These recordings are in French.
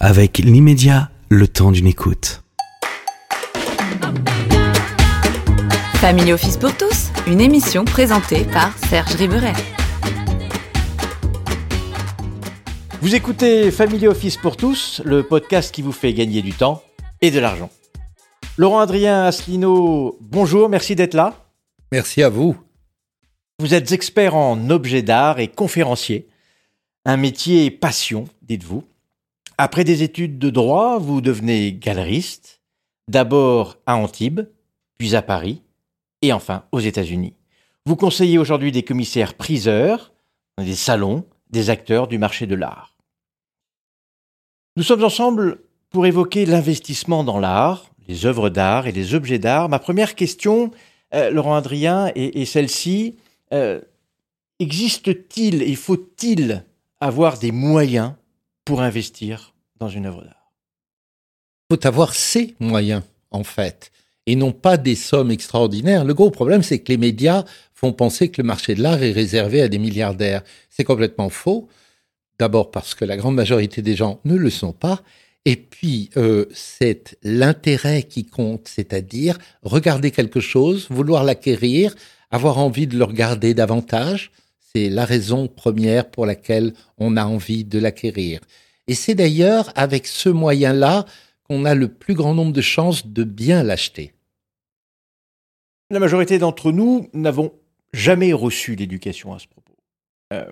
avec l'immédiat, le temps d'une écoute. Family Office pour tous, une émission présentée par Serge Riberet. Vous écoutez Family Office pour tous, le podcast qui vous fait gagner du temps et de l'argent. Laurent Adrien Asselineau, bonjour, merci d'être là. Merci à vous. Vous êtes expert en objets d'art et conférencier. Un métier passion, dites-vous. Après des études de droit, vous devenez galeriste, d'abord à Antibes, puis à Paris, et enfin aux États-Unis. Vous conseillez aujourd'hui des commissaires priseurs, des salons, des acteurs du marché de l'art. Nous sommes ensemble pour évoquer l'investissement dans l'art, les œuvres d'art et les objets d'art. Ma première question, euh, Laurent Adrien, est, celle-ci. Euh, existe-t-il et faut-il avoir des moyens pour investir dans une œuvre d'art Il faut avoir ces moyens, en fait, et non pas des sommes extraordinaires. Le gros problème, c'est que les médias font penser que le marché de l'art est réservé à des milliardaires. C'est complètement faux. D'abord parce que la grande majorité des gens ne le sont pas. Et puis, euh, c'est l'intérêt qui compte, c'est-à-dire regarder quelque chose, vouloir l'acquérir, avoir envie de le regarder davantage. C'est la raison première pour laquelle on a envie de l'acquérir. Et c'est d'ailleurs avec ce moyen-là qu'on a le plus grand nombre de chances de bien l'acheter. La majorité d'entre nous n'avons jamais reçu d'éducation à ce propos. Euh,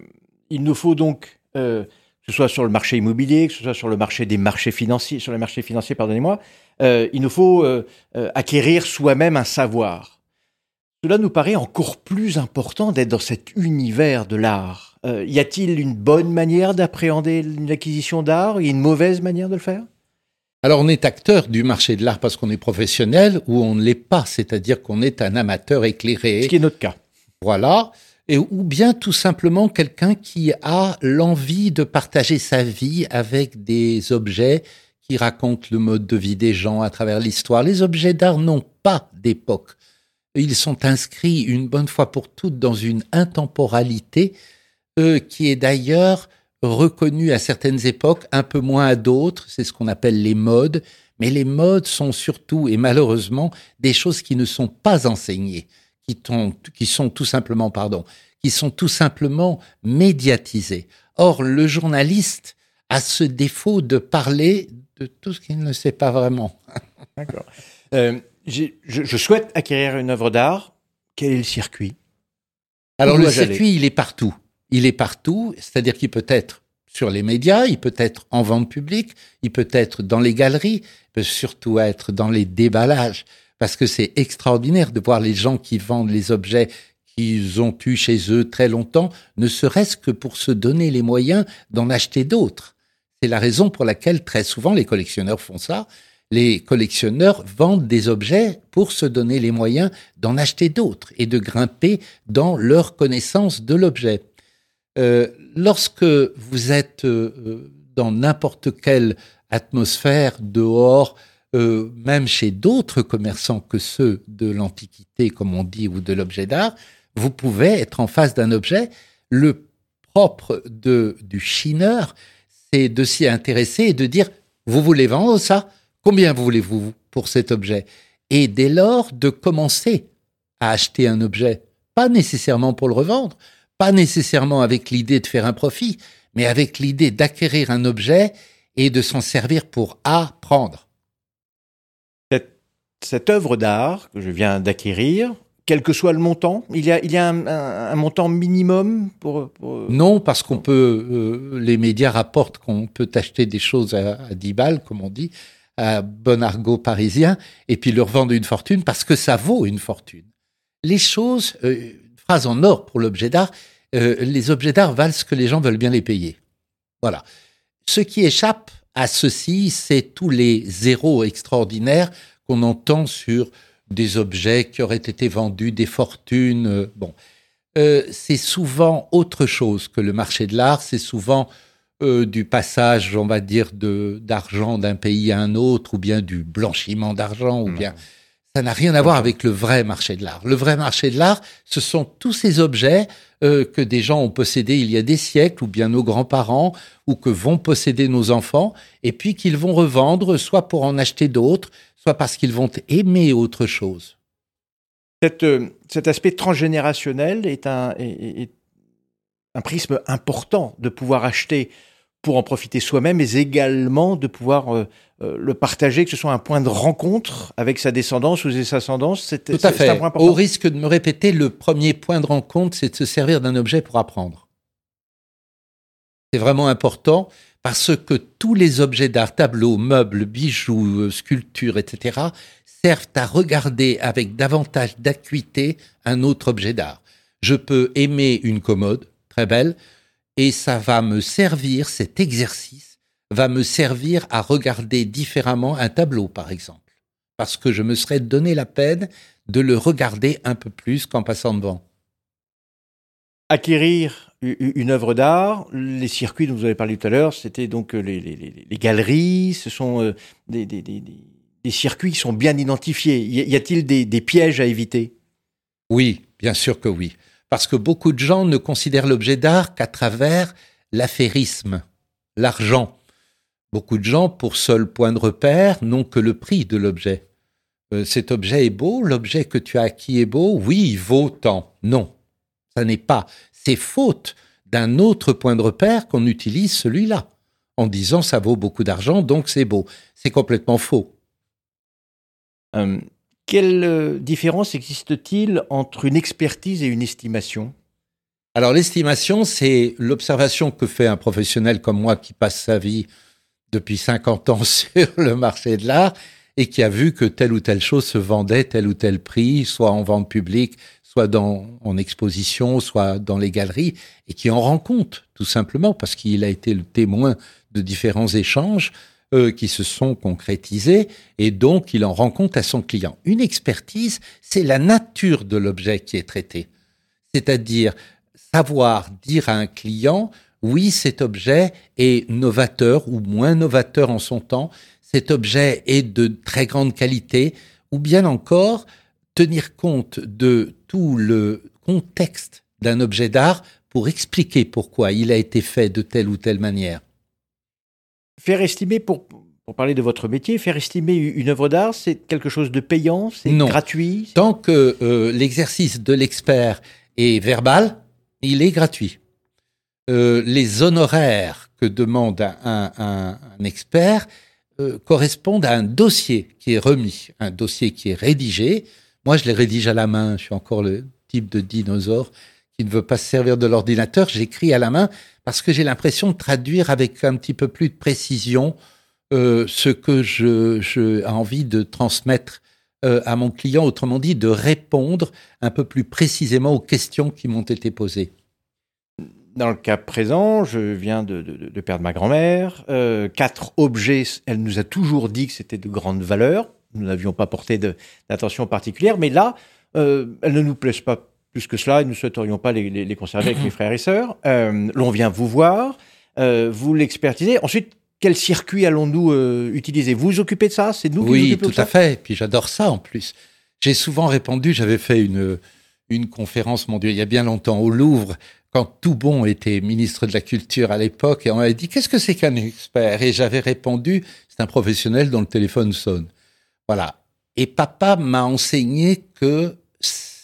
il nous faut donc, euh, que ce soit sur le marché immobilier, que ce soit sur le marché des marchés financiers, sur les marchés financiers, pardonnez-moi, euh, il nous faut acquérir soi-même un savoir. Cela nous paraît encore plus important d'être dans cet univers de l'art. Euh, y a-t-il une bonne manière d'appréhender l'acquisition d'art? Et une mauvaise manière de le faire? Alors on est acteur du marché de l'art parce qu'on est professionnel ou on ne l'est pas, c'est-à-dire qu'on est un amateur éclairé. Ce qui est notre cas. Voilà. Et, ou bien tout simplement quelqu'un qui a l'envie de partager sa vie avec des objets qui racontent le mode de vie des gens à travers l'histoire. Les objets d'art n'ont pas d'époque. Ils sont inscrits une bonne fois pour toutes dans une intemporalité euh, qui est d'ailleurs reconnue à certaines époques, un peu moins à d'autres. C'est ce qu'on appelle les modes. Mais les modes sont surtout et malheureusement des choses qui ne sont pas enseignées, qui, sont tout simplement, pardon, qui sont tout simplement médiatisées. Or, le journaliste a ce défaut de parler de tout ce qu'il ne sait pas vraiment. D'accord. Euh, je, souhaite acquérir une œuvre d'art. Quel est le circuit? Alors le circuit, il est partout. Il est partout, c'est-à-dire qu'il peut être sur les médias, il peut être en vente publique, il peut être dans les galeries, il peut surtout être dans les déballages, parce que c'est extraordinaire de voir les gens qui vendent les objets qu'ils ont eus chez eux très longtemps, ne serait-ce que pour se donner les moyens d'en acheter d'autres. C'est la raison pour laquelle très souvent les collectionneurs font ça, les collectionneurs vendent des objets pour se donner les moyens d'en acheter d'autres et de grimper dans leur connaissance de l'objet. Euh, lorsque vous êtes euh, dans n'importe quelle atmosphère dehors, euh, même chez d'autres commerçants que ceux de l'antiquité, comme on dit, ou de l'objet d'art, vous pouvez être en face d'un objet. Le propre de, du chineur, c'est de s'y intéresser et de dire, vous voulez vendre ça? Combien voulez-vous pour cet objet? Et dès lors, de commencer à acheter un objet, pas nécessairement pour le revendre, pas nécessairement avec l'idée de faire un profit, mais avec l'idée d'acquérir un objet et de s'en servir pour apprendre. Cette, œuvre d'art que je viens d'acquérir, quel que soit le montant Il y a, il y a un, montant minimum pour, Non, parce qu'on peut. Euh, les médias rapportent qu'on peut acheter des choses à, à 10 balles, comme on dit à bon argot parisien, et puis leur vendre une fortune parce que ça vaut une fortune. Les choses, euh, phrase en or pour l'objet d'art, euh, les objets d'art valent ce que les gens veulent bien les payer. Voilà. Ce qui échappe à ceci, c'est tous les zéros extraordinaires qu'on entend sur des objets qui auraient été vendus, des fortunes. Euh, bon, c'est souvent autre chose que le marché de l'art. C'est souvent euh, du passage, on va dire, de d'argent d'un pays à un autre, ou bien du blanchiment d'argent, ou bien Ça n'a rien à voir avec le vrai marché de l'art. Le vrai marché de l'art, ce sont tous ces objets euh, que des gens ont possédés il y a des siècles, ou bien nos grands-parents, ou que vont posséder nos enfants, et puis qu'ils vont revendre, soit pour en acheter d'autres, soit parce qu'ils vont aimer autre chose. Euh, cet aspect transgénérationnel est un, un prisme important de pouvoir acheter pour en profiter soi-même, mais également de pouvoir euh, euh, le partager, que ce soit un point de rencontre avec sa descendance ou ses ascendances. C'est, Tout à fait. Au risque de me répéter, le premier point de rencontre, c'est de se servir d'un objet pour apprendre. C'est vraiment important parce que tous les objets d'art, tableaux, meubles, bijoux, euh, sculptures, etc., servent à regarder avec davantage d'acuité un autre objet d'art. Je peux aimer une commode, très belle, et ça va me servir, cet exercice va me servir à regarder différemment un tableau, par exemple, parce que je me serais donné la peine de le regarder un peu plus qu'en passant devant. Acquérir une œuvre d'art, les circuits dont vous avez parlé tout à l'heure, c'était donc euh, les, galeries, ce sont euh, des, circuits qui sont bien identifiés. Y a-t-il des pièges à éviter? Oui, bien sûr que oui parce que beaucoup de gens ne considèrent l'objet d'art qu'à travers l'affairisme, l'argent. Beaucoup de gens, pour seul point de repère, n'ont que le prix de l'objet. Euh, cet objet est beau, l'objet que tu as acquis est beau, oui, il vaut tant. Non, ça n'est pas. C'est faute d'un autre point de repère qu'on utilise celui-là, en disant ça vaut beaucoup d'argent, donc c'est beau. C'est complètement faux. Euh, quelle euh, différence existe-t-il entre une expertise et une estimation? Alors l'estimation, c'est l'observation que fait un professionnel comme moi qui passe sa vie depuis 50 ans sur le marché de l'art et qui a vu que telle ou telle chose se vendait tel ou tel prix, soit en vente publique, soit en exposition, soit dans les galeries, et qui en rend compte, tout simplement, parce qu'il a été le témoin de différents échanges qui se sont concrétisés et donc il en rend compte à son client. Une expertise, c'est la nature de l'objet qui est traité. C'est-à-dire savoir dire à un client, oui, cet objet est novateur ou moins novateur en son temps, cet objet est de très grande qualité, ou bien encore tenir compte de tout le contexte d'un objet d'art pour expliquer pourquoi il a été fait de telle ou telle manière. Faire estimer, pour, pour parler de votre métier, faire estimer une œuvre d'art, c'est quelque chose de payant, c'est gratuit Tant que euh, l'exercice de l'expert est verbal, il est gratuit. Euh, les honoraires que demande un, un, expert euh, correspondent à un dossier qui est remis, un dossier qui est rédigé. Moi, je les rédige à la main. Je suis encore le type de dinosaure qui ne veut pas se servir de l'ordinateur. J'écris à la main parce que j'ai l'impression de traduire avec un petit peu plus de précision euh, ce que je, je envie de transmettre euh, à mon client, autrement dit, de répondre un peu plus précisément aux questions qui m'ont été posées. Dans le cas présent, je viens de, perdre ma grand-mère. Euh, quatre objets, elle nous a toujours dit que c'était de grande valeur. Nous n'avions pas porté d'attention particulière, mais là, elles ne nous plaisent pas plus que cela, nous ne souhaiterions pas les, conserver avec mes frères et sœurs. Euh, l'on vient vous voir, euh, vous l'expertisez. Ensuite, quel circuit allons-nous euh, utiliser? Vous vous occupez de ça? C'est nous qui oui, nous occupons tout à fait. Puis j'adore ça en plus. J'ai souvent répondu, j'avais fait une, une conférence, mon Dieu, il y a bien longtemps, au Louvre, quand Toubon était ministre de la Culture à l'époque, et on m'avait dit Qu'est-ce que c'est qu'un expert? Et j'avais répondu C'est un professionnel dont le téléphone sonne. Voilà. Et papa m'a enseigné que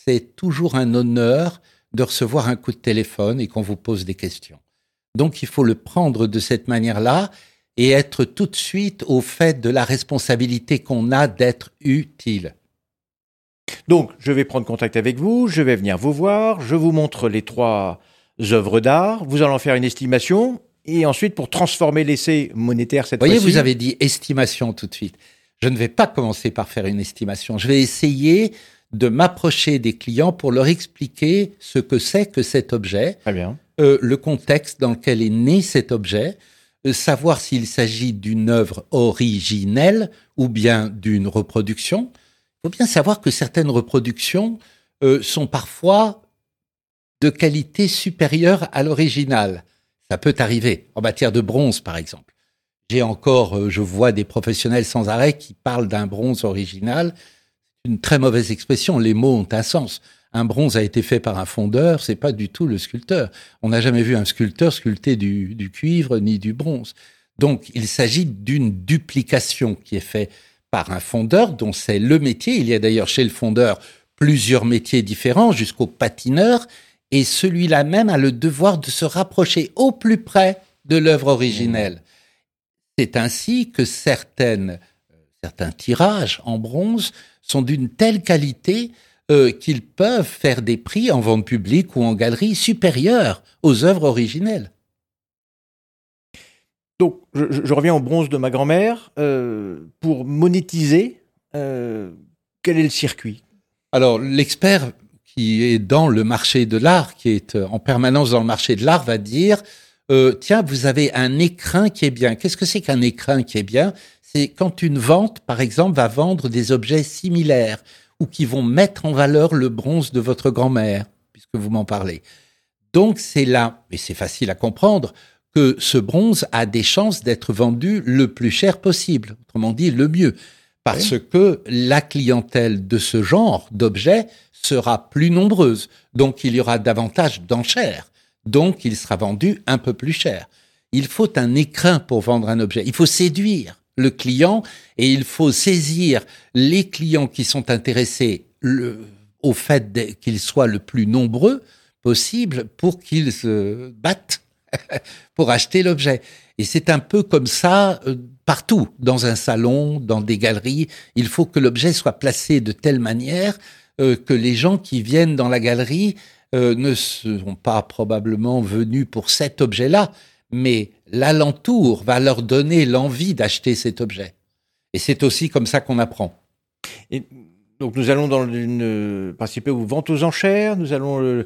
c'est toujours un honneur de recevoir un coup de téléphone et qu'on vous pose des questions. Donc il faut le prendre de cette manière-là et être tout de suite au fait de la responsabilité qu'on a d'être utile. Donc, je vais prendre contact avec vous, je vais venir vous voir, je vous montre les trois œuvres d'art, vous allez en faire une estimation, et ensuite, pour transformer l'essai monétaire cette fois-ci... Voyez, vous avez dit estimation tout de suite. Je ne vais pas commencer par faire une estimation. Je vais essayer de m'approcher des clients pour leur expliquer ce que c'est que cet objet, euh, le contexte dans lequel est né cet objet, euh, savoir s'il s'agit d'une œuvre originelle ou bien d'une reproduction. Il faut bien savoir que certaines reproductions euh, sont parfois de qualité supérieure à l'original. Ça peut arriver en matière de bronze, par exemple. J'ai encore, je vois des professionnels sans arrêt qui parlent d'un bronze original une très mauvaise expression. Les mots ont un sens. Un bronze a été fait par un fondeur, c'est pas du tout le sculpteur. On n'a jamais vu un sculpteur sculpter du, du cuivre ni du bronze. Donc, il s'agit d'une duplication qui est faite par un fondeur dont c'est le métier. Il y a d'ailleurs chez le fondeur plusieurs métiers différents jusqu'au patineur et celui-là même a le devoir de se rapprocher au plus près de l'œuvre originelle. C'est ainsi que certaines, certains tirages en bronze sont d'une telle qualité euh, qu'ils peuvent faire des prix en vente publique ou en galerie supérieurs aux œuvres originelles. Donc, je, reviens au bronze de ma grand-mère. Euh, pour monétiser, quel est le circuit? Alors, l'expert qui est dans le marché de l'art, qui est euh, en permanence dans le marché de l'art, va dire euh, tiens, vous avez un écrin qui est bien. Qu'est-ce que c'est qu'un écrin qui est bien? C'est quand une vente, par exemple, va vendre des objets similaires ou qui vont mettre en valeur le bronze de votre grand-mère, puisque vous m'en parlez. Donc c'est là, et c'est facile à comprendre, que ce bronze a des chances d'être vendu le plus cher possible, autrement dit le mieux, parce que la clientèle de ce genre d'objets sera plus nombreuse. Donc il y aura davantage d'enchères. Donc il sera vendu un peu plus cher. Il faut un écrin pour vendre un objet. Il faut séduire le client et il faut saisir les clients qui sont intéressés au fait qu'ils soient le plus nombreux possible pour qu'ils se battent pour acheter l'objet. Et c'est un peu comme ça euh, partout, dans un salon, dans des galeries. Il faut que l'objet soit placé de telle manière euh, que les gens qui viennent dans la galerie euh, ne seront pas probablement venus pour cet objet-là, mais l'alentour va leur donner l'envie d'acheter cet objet. Et c'est aussi comme ça qu'on apprend. Et donc nous allons dans une participer aux ventes aux enchères. Nous allons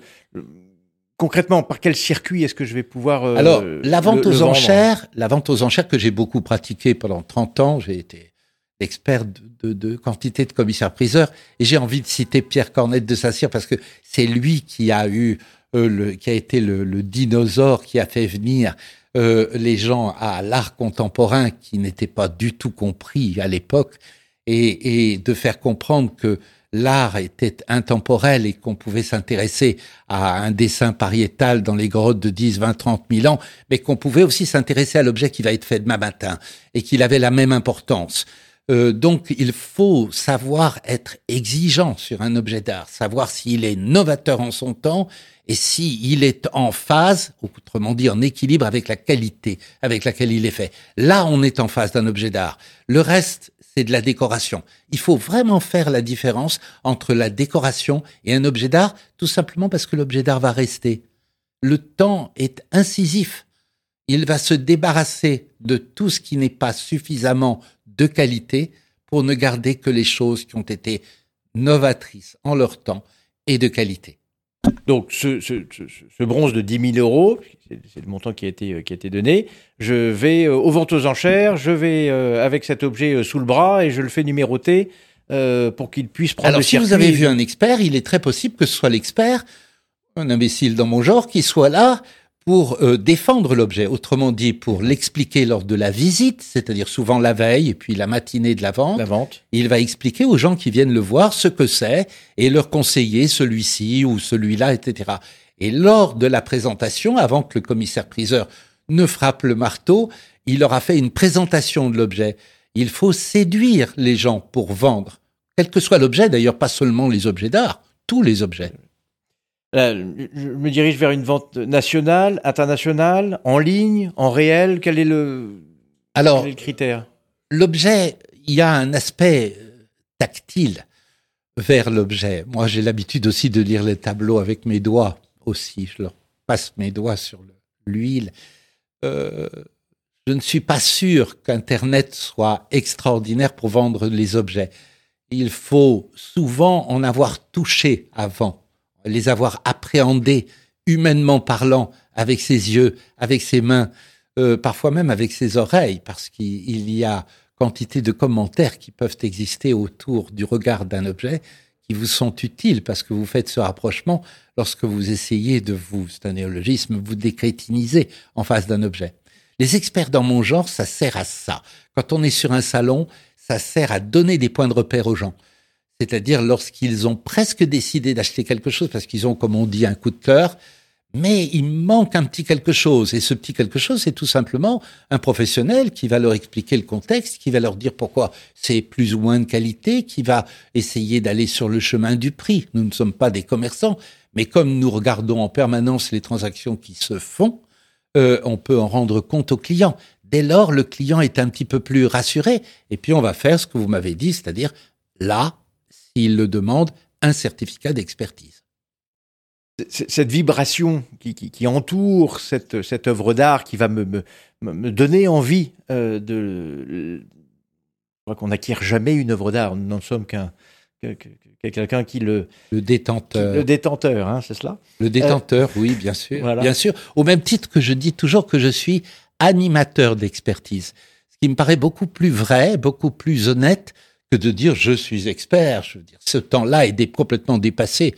concrètement par quel circuit est-ce que je vais pouvoir euh, Alors la vente aux enchères, la vente aux enchères que j'ai beaucoup pratiquée pendant 30 ans. J'ai été expert de, de, quantité de commissaires-priseurs. Et j'ai envie de citer Pierre Cornette de Saint-Cyr parce que c'est lui qui a eu euh, le, qui a été le, le, dinosaure qui a fait venir euh, les gens à l'art contemporain qui n'était pas du tout compris à l'époque et, et de faire comprendre que l'art était intemporel et qu'on pouvait s'intéresser à un dessin pariétal dans les grottes de 10, 20, 30 000 ans, mais qu'on pouvait aussi s'intéresser à l'objet qui va être fait demain matin et qu'il avait la même importance. Euh, donc il faut savoir être exigeant sur un objet d'art, savoir s'il est novateur en son temps et s'il est en phase, autrement dit en équilibre avec la qualité avec laquelle il est fait. Là, on est en phase d'un objet d'art. Le reste, c'est de la décoration. Il faut vraiment faire la différence entre la décoration et un objet d'art, tout simplement parce que l'objet d'art va rester. Le temps est incisif. Il va se débarrasser de tout ce qui n'est pas suffisamment de qualité pour ne garder que les choses qui ont été novatrices en leur temps et de qualité. Donc ce, bronze de 10 000 euros, c'est le montant qui a été, qui a été donné, je vais euh, aux ventes aux enchères, je vais euh, avec cet objet euh, sous le bras et je le fais numéroter pour qu'il puisse prendre Alors si vous avez vu un expert, il est très possible que ce soit l'expert, un imbécile dans mon genre, qui soit là pour euh, défendre l'objet, autrement dit pour l'expliquer lors de la visite, c'est-à-dire souvent la veille et puis la matinée de la vente. La vente. Il va expliquer aux gens qui viennent le voir ce que c'est et leur conseiller celui-ci ou celui-là, etc. Et lors de la présentation, avant que le commissaire-priseur ne frappe le marteau, il leur a fait une présentation de l'objet. Il faut séduire les gens pour vendre, quel que soit l'objet, d'ailleurs pas seulement les objets d'art, tous les objets je me dirige vers une vente nationale, internationale, en ligne, en réel. Quel est le, Alors, quel est le critère? L'objet, il y a un aspect euh, tactile vers l'objet. Moi, j'ai l'habitude aussi de lire les tableaux avec mes doigts aussi. Je leur passe mes doigts sur l'huile. Euh, je ne suis pas sûr qu'Internet soit extraordinaire pour vendre les objets. Il faut souvent en avoir touché avant les avoir appréhendés humainement parlant avec ses yeux, avec ses mains, euh, parfois même avec ses oreilles, parce qu'il y a quantité de commentaires qui peuvent exister autour du regard d'un objet qui vous sont utiles parce que vous faites ce rapprochement lorsque vous essayez de vous, c'est un néologisme, vous décrétiniser en face d'un objet. Les experts dans mon genre, ça sert à ça. Quand on est sur un salon, ça sert à donner des points de repère aux gens c'est-à-dire lorsqu'ils ont presque décidé d'acheter quelque chose parce qu'ils ont, comme on dit, un coup de cœur, mais il manque un petit quelque chose. Et ce petit quelque chose, c'est tout simplement un professionnel qui va leur expliquer le contexte, qui va leur dire pourquoi c'est plus ou moins de qualité, qui va essayer d'aller sur le chemin du prix. Nous ne sommes pas des commerçants, mais comme nous regardons en permanence les transactions qui se font, euh, on peut en rendre compte au client. Dès lors, le client est un petit peu plus rassuré. Et puis, on va faire ce que vous m'avez dit, c'est-à-dire, là, s'il le demande, un certificat d'expertise. Cette vibration qui, entoure cette, cette œuvre d'art qui va me, me, donner envie euh, de. Je crois qu'on n'acquiert jamais une œuvre d'art. Nous n'en sommes qu'un quelqu'un qui le le détenteur. le détenteur hein, c'est cela? Le détenteur oui bien sûr bien sûr. Au même titre que je dis toujours que je suis animateur d'expertise. Ce qui me paraît beaucoup plus vrai beaucoup plus honnête de dire je suis expert je veux dire ce temps-là est complètement dépassé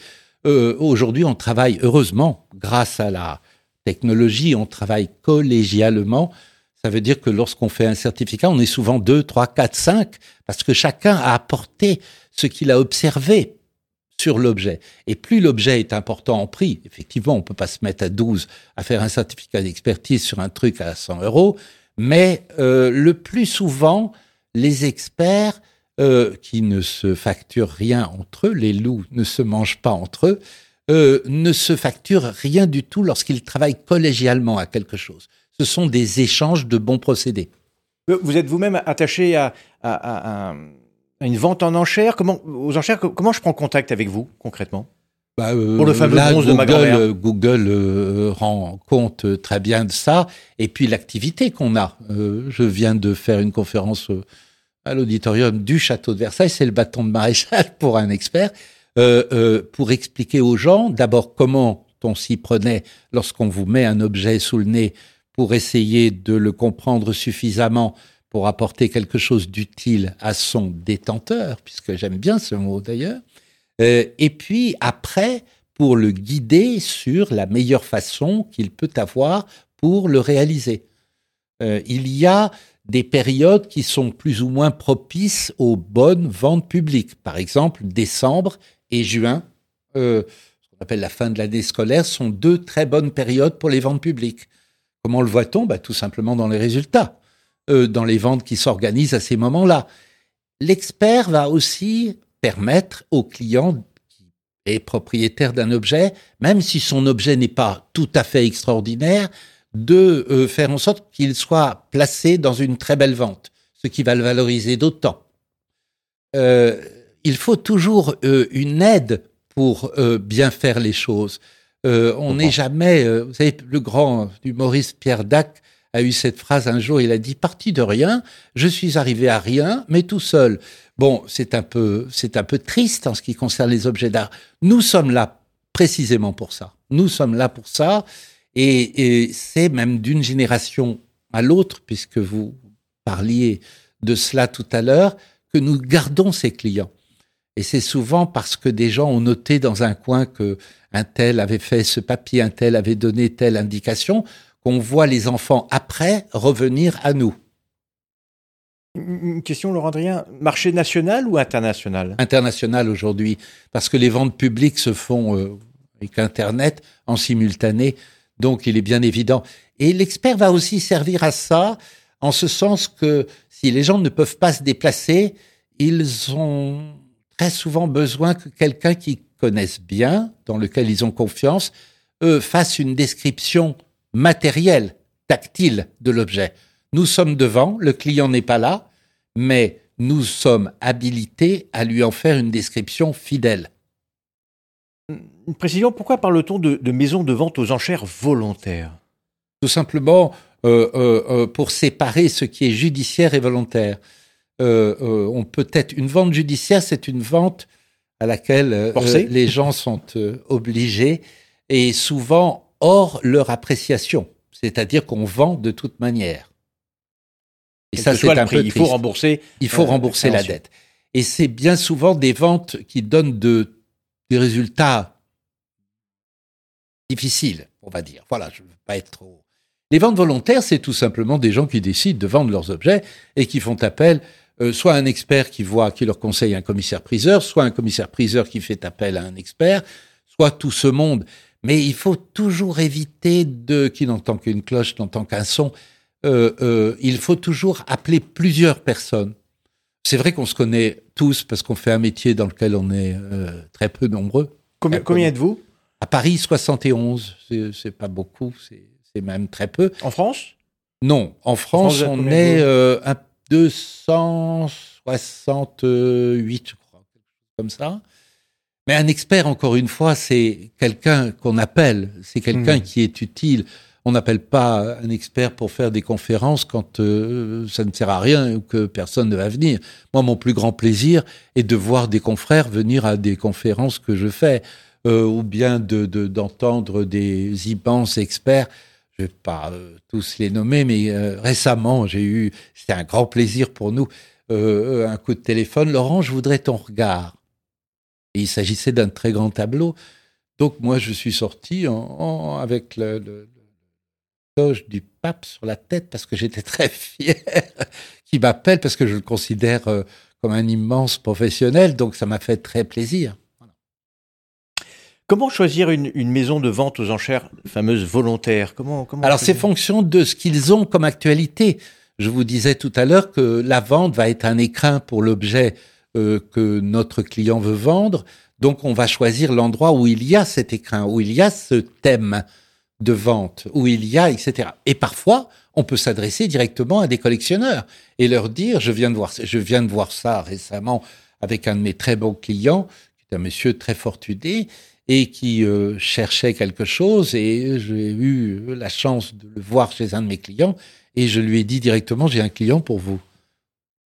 euh, aujourd'hui, on travaille heureusement, grâce à la technologie, on travaille collégialement. Ça veut dire que lorsqu'on fait un certificat, on est souvent deux, trois, quatre, cinq, parce que chacun a apporté ce qu'il a observé sur l'objet. Et plus l'objet est important en prix, effectivement, on peut pas se mettre à 12 à faire un certificat d'expertise sur un truc à 100 euros, mais euh, le plus souvent, les experts euh, qui ne se facturent rien entre eux, les loups ne se mangent pas entre eux, euh, ne se facturent rien du tout lorsqu'ils travaillent collégialement à quelque chose. Ce sont des échanges de bons procédés. Euh, vous êtes vous-même attaché à, une vente en enchères comment, Aux enchères, comment je prends contact avec vous concrètement? Bah, Pour le fameux bronze de ma Google rend compte très bien de ça. Et puis l'activité qu'on a. je viens de faire une conférence à l'auditorium du château de Versailles, c'est le bâton de maréchal pour un expert, euh, euh, pour expliquer aux gens d'abord comment on s'y prenait lorsqu'on vous met un objet sous le nez pour essayer de le comprendre suffisamment pour apporter quelque chose d'utile à son détenteur, puisque j'aime bien ce mot d'ailleurs, euh, et puis après, pour le guider sur la meilleure façon qu'il peut avoir pour le réaliser. il y a des périodes qui sont plus ou moins propices aux bonnes ventes publiques. Par exemple, décembre et juin, euh, ce qu'on appelle la fin de l'année scolaire, sont deux très bonnes périodes pour les ventes publiques. Comment le voit-on? Bah, Tout simplement dans les résultats, euh, dans les ventes qui s'organisent à ces moments-là. L'expert va aussi permettre au client qui est propriétaire d'un objet, même si son objet n'est pas tout à fait extraordinaire, de euh, faire en sorte qu'il soit placé dans une très belle vente, ce qui va le valoriser d'autant. Euh, il faut toujours euh, une aide pour bien faire les choses. on n'est jamais, vous savez, le grand humoriste Pierre Dac a eu cette phrase un jour, il a dit parti de rien, je suis arrivé à rien, mais tout seul. Bon, c'est un peu, c'est un peu triste en ce qui concerne les objets d'art. Nous sommes là précisément pour ça. Nous sommes là pour ça. Et, c'est même d'une génération à l'autre, puisque vous parliez de cela tout à l'heure, que nous gardons ces clients. Et c'est souvent parce que des gens ont noté dans un coin que un tel avait fait ce papier, un tel avait donné telle indication, qu'on voit les enfants après revenir à nous. Une question, Laurent Adrien, marché national ou international? International aujourd'hui, parce que les ventes publiques se font euh, avec Internet en simultané. Donc il est bien évident. Et l'expert va aussi servir à ça, en ce sens que si les gens ne peuvent pas se déplacer, ils ont très souvent besoin que quelqu'un qui connaisse bien, dans lequel ils ont confiance, eux, fasse une description matérielle, tactile de l'objet. Nous sommes devant, le client n'est pas là, mais nous sommes habilités à lui en faire une description fidèle. Une précision, pourquoi parle-t-on de, de maisons de vente aux enchères volontaires? Tout simplement euh, euh, euh, pour séparer ce qui est judiciaire et volontaire. on peut être une vente judiciaire, c'est une vente à laquelle les gens sont obligés et souvent hors leur appréciation. C'est-à-dire qu'on vend de toute manière. Et ça, c'est un peu Il faut rembourser. Il faut rembourser la dette. Et c'est bien souvent des ventes qui donnent de des résultats difficiles, on va dire. Voilà, je ne veux pas être trop. Les ventes volontaires, c'est tout simplement des gens qui décident de vendre leurs objets et qui font appel euh, soit un expert qui voit, qui leur conseille un commissaire-priseur, soit un commissaire-priseur qui fait appel à un expert, soit tout ce monde. Mais il faut toujours éviter de, qui n'entend qu'une cloche, n'entend qu'un son, euh, euh, il faut toujours appeler plusieurs personnes. C'est vrai qu'on se connaît tous parce qu'on fait un métier dans lequel on est euh, très peu nombreux. Combien, combien êtes-vous? À Paris, 71. C'est pas beaucoup, c'est même très peu. En France? Non, en France, on est euh, un 268, je crois, comme ça. Mais un expert, encore une fois, c'est quelqu'un qu'on appelle, c'est quelqu'un hmm. qui est utile. On n'appelle pas un expert pour faire des conférences quand euh, ça ne sert à rien ou que personne ne va venir. Moi, mon plus grand plaisir est de voir des confrères venir à des conférences que je fais, euh, ou bien de d'entendre des immenses experts. Je vais pas euh, tous les nommer, mais récemment, j'ai eu, c'était un grand plaisir pour nous, un coup de téléphone. Laurent, je voudrais ton regard. Il s'agissait d'un très grand tableau. Donc moi, je suis sorti avec le, du pape sur la tête parce que j'étais très fier qu'il m'appelle parce que je le considère euh, comme un immense professionnel. Donc ça m'a fait très plaisir. Comment choisir une, maison de vente aux enchères fameuse volontaire Comment, comment Alors c'est fonction de ce qu'ils ont comme actualité. Je vous disais tout à l'heure que la vente va être un écrin pour l'objet euh, que notre client veut vendre. Donc on va choisir l'endroit où il y a cet écrin, où il y a ce thème de vente, où il y a, etc. Et parfois, on peut s'adresser directement à des collectionneurs et leur dire, je viens de voir, je viens de voir ça récemment avec un de mes très bons clients, qui est un monsieur très fortuné et qui euh, cherchait quelque chose et j'ai eu la chance de le voir chez un de mes clients et je lui ai dit directement, j'ai un client pour vous.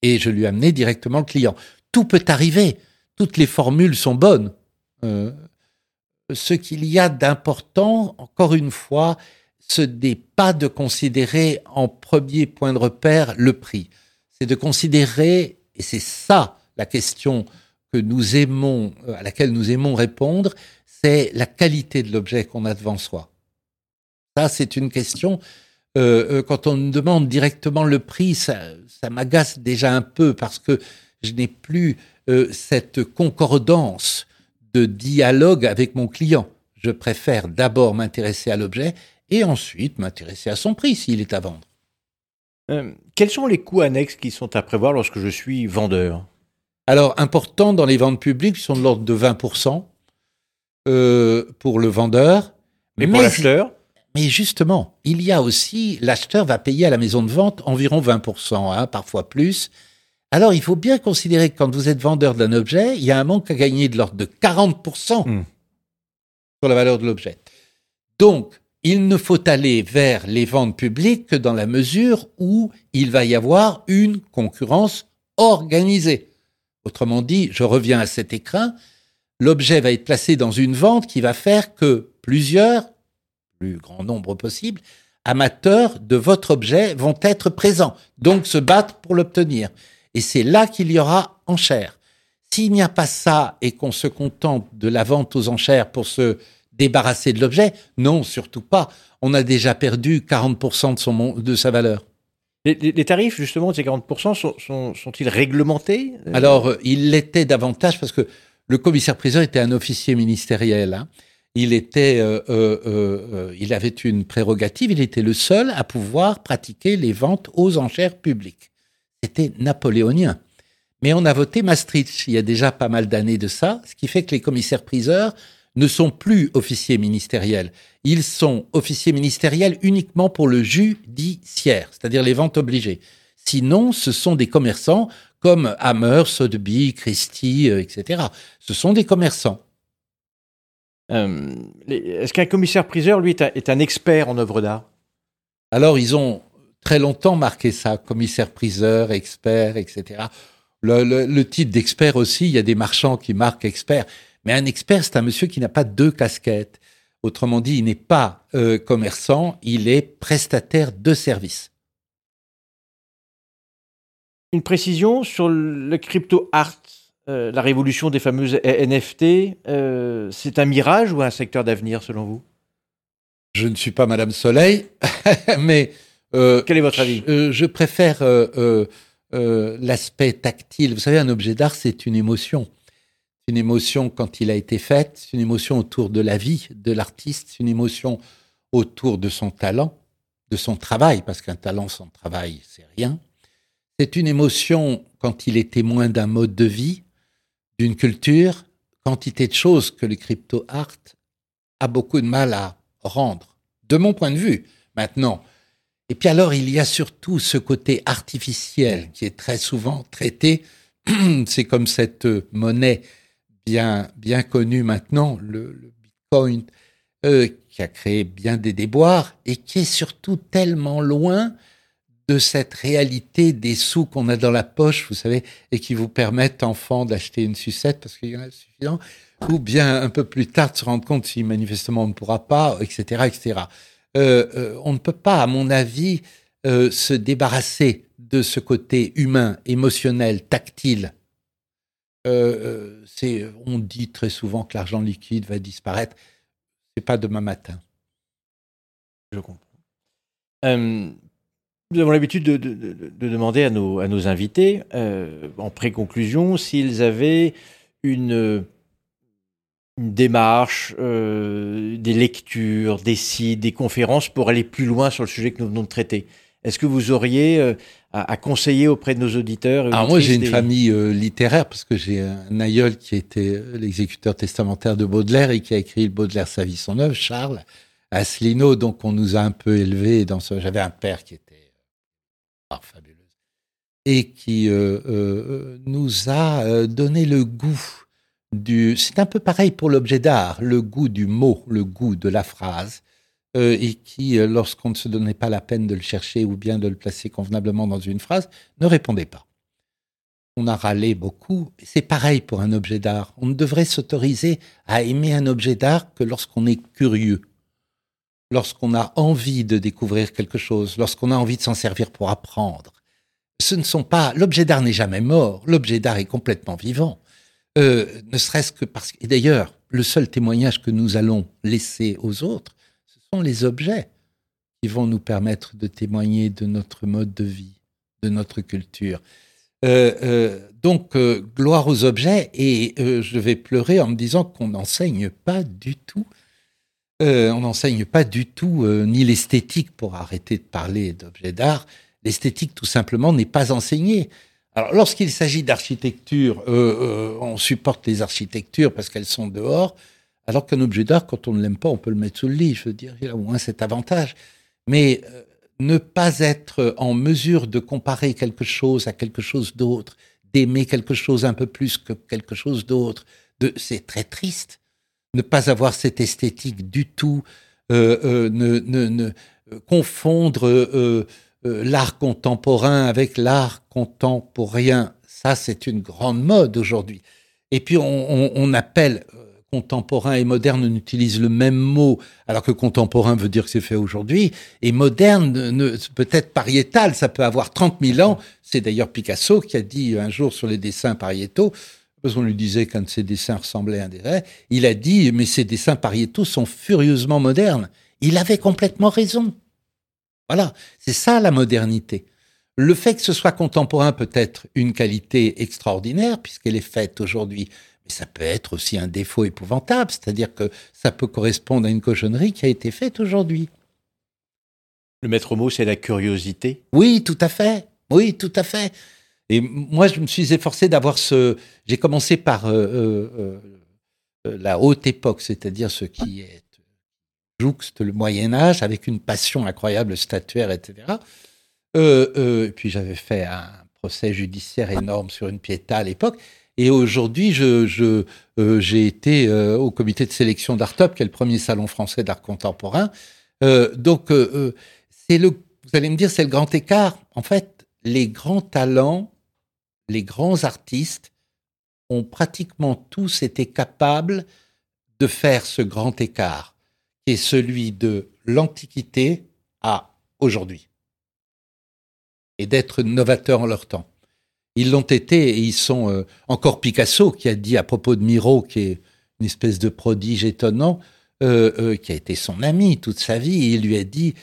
Et je lui ai amené directement le client tout peut arriver. Toutes les formules sont bonnes. Euh, ce qu'il y a d'important, encore une fois, ce n'est pas de considérer en premier point de repère le prix. C'est de considérer, et c'est ça la question que nous aimons, euh, à laquelle nous aimons répondre, c'est la qualité de l'objet qu'on a devant soi. Ça, c'est une question. Euh, quand on demande directement le prix, ça, ça m'agace déjà un peu parce que je n'ai plus euh, cette concordance de dialogue avec mon client. Je préfère d'abord m'intéresser à l'objet et ensuite m'intéresser à son prix s'il est à vendre. Euh, quels sont les coûts annexes qui sont à prévoir lorsque je suis vendeur? Alors, important dans les ventes publiques, ils sont de l'ordre de 20% euh, pour le vendeur. Mais pour l'acheteur? mais justement, il y a aussi, l'acheteur va payer à la maison de vente environ 20%, hein, parfois plus. Alors, il faut bien considérer que quand vous êtes vendeur d'un objet, il y a un manque à gagner de l'ordre de 40% hmm. sur la valeur de l'objet. Donc, il ne faut aller vers les ventes publiques que dans la mesure où il va y avoir une concurrence organisée. Autrement dit, je reviens à cet écran, l'objet va être placé dans une vente qui va faire que plusieurs, plus grand nombre possible, amateurs de votre objet vont être présents, donc se battre pour l'obtenir. Et c'est là qu'il y aura enchère. S'il n'y a pas ça et qu'on se contente de la vente aux enchères pour se débarrasser de l'objet, non, surtout pas. On a déjà perdu 40% de, son, de sa valeur. Les, tarifs, justement, de ces 40% sont, sont, ils réglementés? Alors, euh, il l'était davantage parce que le commissaire-priseur était un officier ministériel. Hein. Il était, euh, euh, il avait une prérogative. Il était le seul à pouvoir pratiquer les ventes aux enchères publiques c'était napoléonien. Mais on a voté Maastricht il y a déjà pas mal d'années de ça, ce qui fait que les commissaires-priseurs ne sont plus officiers ministériels. Ils sont officiers ministériels uniquement pour le judiciaire, c'est-à-dire les ventes obligées. Sinon, ce sont des commerçants comme Hammer, Sotheby, Christie, euh, etc. Ce sont des commerçants. Euh, est-ce qu'un commissaire-priseur, lui, est un expert en œuvre d'art? Alors, ils ont très longtemps marqué ça, commissaire-priseur, expert, etc. Le, titre d'expert aussi, il y a des marchands qui marquent expert. Mais un expert, c'est un monsieur qui n'a pas deux casquettes. Autrement dit, il n'est pas euh, commerçant, il est prestataire de services. Une précision sur le crypto art, euh, la révolution des fameuses NFT, euh, c'est un mirage ou un secteur d'avenir selon vous? Je ne suis pas Madame Soleil, mais euh, Quel est votre avis je, préfère euh, l'aspect tactile. Vous savez, un objet d'art, c'est une émotion. Une émotion quand il a été fait, c'est une émotion autour de la vie de l'artiste, c'est une émotion autour de son talent, de son travail, parce qu'un talent sans travail, c'est rien. C'est une émotion quand il est témoin d'un mode de vie, d'une culture, quantité de choses que le crypto art a beaucoup de mal à rendre, de mon point de vue. Maintenant, et puis alors, il y a surtout ce côté artificiel qui est très souvent traité. C'est comme cette monnaie bien, bien connue maintenant, le, Bitcoin, euh, qui a créé bien des déboires et qui est surtout tellement loin de cette réalité des sous qu'on a dans la poche, vous savez, et qui vous permettent, enfant, d'acheter une sucette parce qu'il y en a suffisant, ou bien un peu plus tard de se rendre compte si manifestement on ne pourra pas, etc., etc. Euh, euh, on ne peut pas, à mon avis, euh, se débarrasser de ce côté humain, émotionnel, tactile. on dit très souvent que l'argent liquide va disparaître. C'est pas demain matin. Je comprends. nous avons l'habitude de, de, demander à nos invités, en pré-conclusion, s'ils avaient une une démarche, euh, des lectures, des sites, des conférences pour aller plus loin sur le sujet que nous venons de traiter. Est-ce que vous auriez euh, à, conseiller auprès de nos auditeurs Alors moi j'ai une famille euh, littéraire parce que j'ai un aïeul qui était l'exécuteur testamentaire de Baudelaire et qui a écrit Baudelaire sa vie son œuvre, Charles Asselineau. Donc on nous a un peu élevés dans ce. J'avais un père qui était fabuleux et qui nous a donné le goût c'est un peu pareil pour l'objet d'art, le goût du mot, le goût de la phrase, euh, et qui, euh, lorsqu'on ne se donnait pas la peine de le chercher ou bien de le placer convenablement dans une phrase, ne répondait pas. On a râlé beaucoup. C'est pareil pour un objet d'art. On ne devrait s'autoriser à aimer un objet d'art que lorsqu'on est curieux, lorsqu'on a envie de découvrir quelque chose, lorsqu'on a envie de s'en servir pour apprendre. Ce ne sont pas. L'objet d'art n'est jamais mort. L'objet d'art est complètement vivant. Euh, ne serait-ce que parce que, et d'ailleurs, le seul témoignage que nous allons laisser aux autres, ce sont les objets qui vont nous permettre de témoigner de notre mode de vie, de notre culture. Euh, euh, donc, gloire aux objets, et je vais pleurer en me disant qu'on n'enseigne pas du tout, on n'enseigne pas du tout ni l'esthétique pour arrêter de parler d'objets d'art. L'esthétique, tout simplement, n'est pas enseignée. Alors, lorsqu'il s'agit d'architecture, euh, euh, on supporte les architectures parce qu'elles sont dehors, alors qu'un objet d'art, quand on ne l'aime pas, on peut le mettre sous le lit. Je veux dire, il a au moins cet avantage. Mais euh, ne pas être en mesure de comparer quelque chose à quelque chose d'autre, d'aimer quelque chose un peu plus que quelque chose d'autre, c'est très triste. Ne pas avoir cette esthétique du tout, ne, ne, confondre euh, l'art contemporain avec l'art contemporain. Ça, c'est une grande mode aujourd'hui. Et puis, on, appelle euh, contemporain et moderne, on utilise le même mot, alors que contemporain veut dire que c'est fait aujourd'hui, et moderne, peut-être pariétal, ça peut avoir 30 000 ans. C'est d'ailleurs Picasso qui a dit un jour sur les dessins pariétaux, parce qu'on lui disait qu'un de ses dessins ressemblait à un des vrais, il a dit, mais ces dessins pariétaux sont furieusement modernes. Il avait complètement raison. Voilà, c'est ça la modernité. Le fait que ce soit contemporain peut être une qualité extraordinaire puisqu'elle est faite aujourd'hui, mais ça peut être aussi un défaut épouvantable, c'est-à-dire que ça peut correspondre à une cochonnerie qui a été faite aujourd'hui. Le maître mot, c'est la curiosité. Oui, tout à fait. Oui, tout à fait. Et moi, je me suis efforcé d'avoir ce. J'ai commencé par euh, euh, euh, la haute époque, c'est-à-dire ce qui est jouxte le Moyen Âge avec une passion incroyable statuaire, etc. Euh, euh, puis j'avais fait un procès judiciaire énorme sur une piéta à l'époque. Et aujourd'hui, je, je, euh, j'ai été euh, au comité de sélection d'Artop, qui est le premier salon français d'art contemporain. Euh, donc, c'est le, vous allez me dire, c'est le grand écart. En fait, les grands talents, les grands artistes ont pratiquement tous été capables de faire ce grand écart est celui de l'Antiquité à aujourd'hui. Et d'être novateurs en leur temps. Ils l'ont été et ils sont euh, encore Picasso qui a dit à propos de Miro, qui est une espèce de prodige étonnant, euh, euh, qui a été son ami toute sa vie, et il lui a dit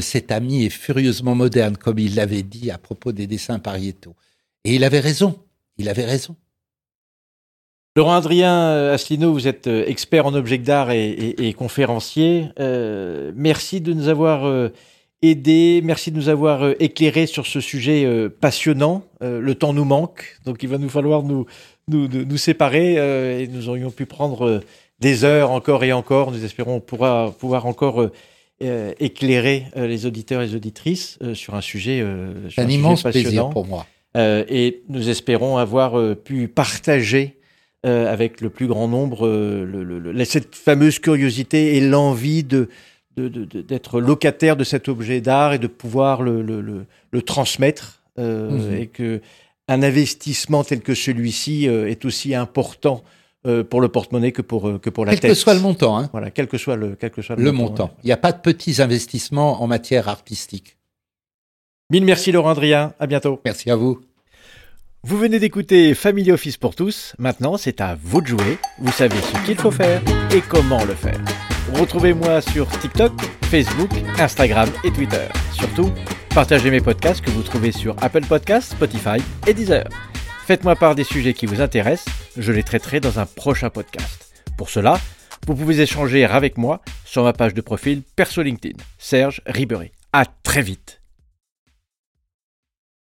cet ami est furieusement moderne, comme il l'avait dit à propos des dessins pariétaux. Et il avait raison, il avait raison. Laurent Adrien euh, Asselineau, vous êtes euh, expert en objets d'art et, conférencier. merci de nous avoir aidés, merci de nous avoir éclairés sur ce sujet passionnant. le temps nous manque, donc il va nous falloir nous, nous, nous séparer et nous aurions pu prendre des heures encore et encore. Nous espérons pourra pouvoir encore euh, éclairer euh, les auditeurs et les auditrices euh, sur un sujet, sur un, immense plaisir pour moi. et nous espérons avoir pu partager avec le plus grand nombre le, cette fameuse curiosité et l'envie de, d'être locataire de cet objet d'art et de pouvoir le, transmettre mhm. et que un investissement tel que celui-ci est aussi important euh, pour le porte-monnaie que pour, euh, que pour la tête. Quel que soit le montant. Hein. Voilà, quel que soit le, quel que soit le, montant. Il n'y a pas de petits investissements en matière artistique. Mille merci Laurent Adrien, à bientôt. Merci à vous. Vous venez d'écouter Family Office pour tous. Maintenant, c'est à vous de jouer. Vous savez ce qu'il faut faire et comment le faire. Retrouvez-moi sur TikTok, Facebook, Instagram et Twitter. Surtout, partagez mes podcasts que vous trouvez sur Apple Podcasts, Spotify et Deezer. Faites-moi part des sujets qui vous intéressent, je les traiterai dans un prochain podcast. Pour cela, vous pouvez échanger avec moi sur ma page de profil perso LinkedIn, Serge Ribéry. À très vite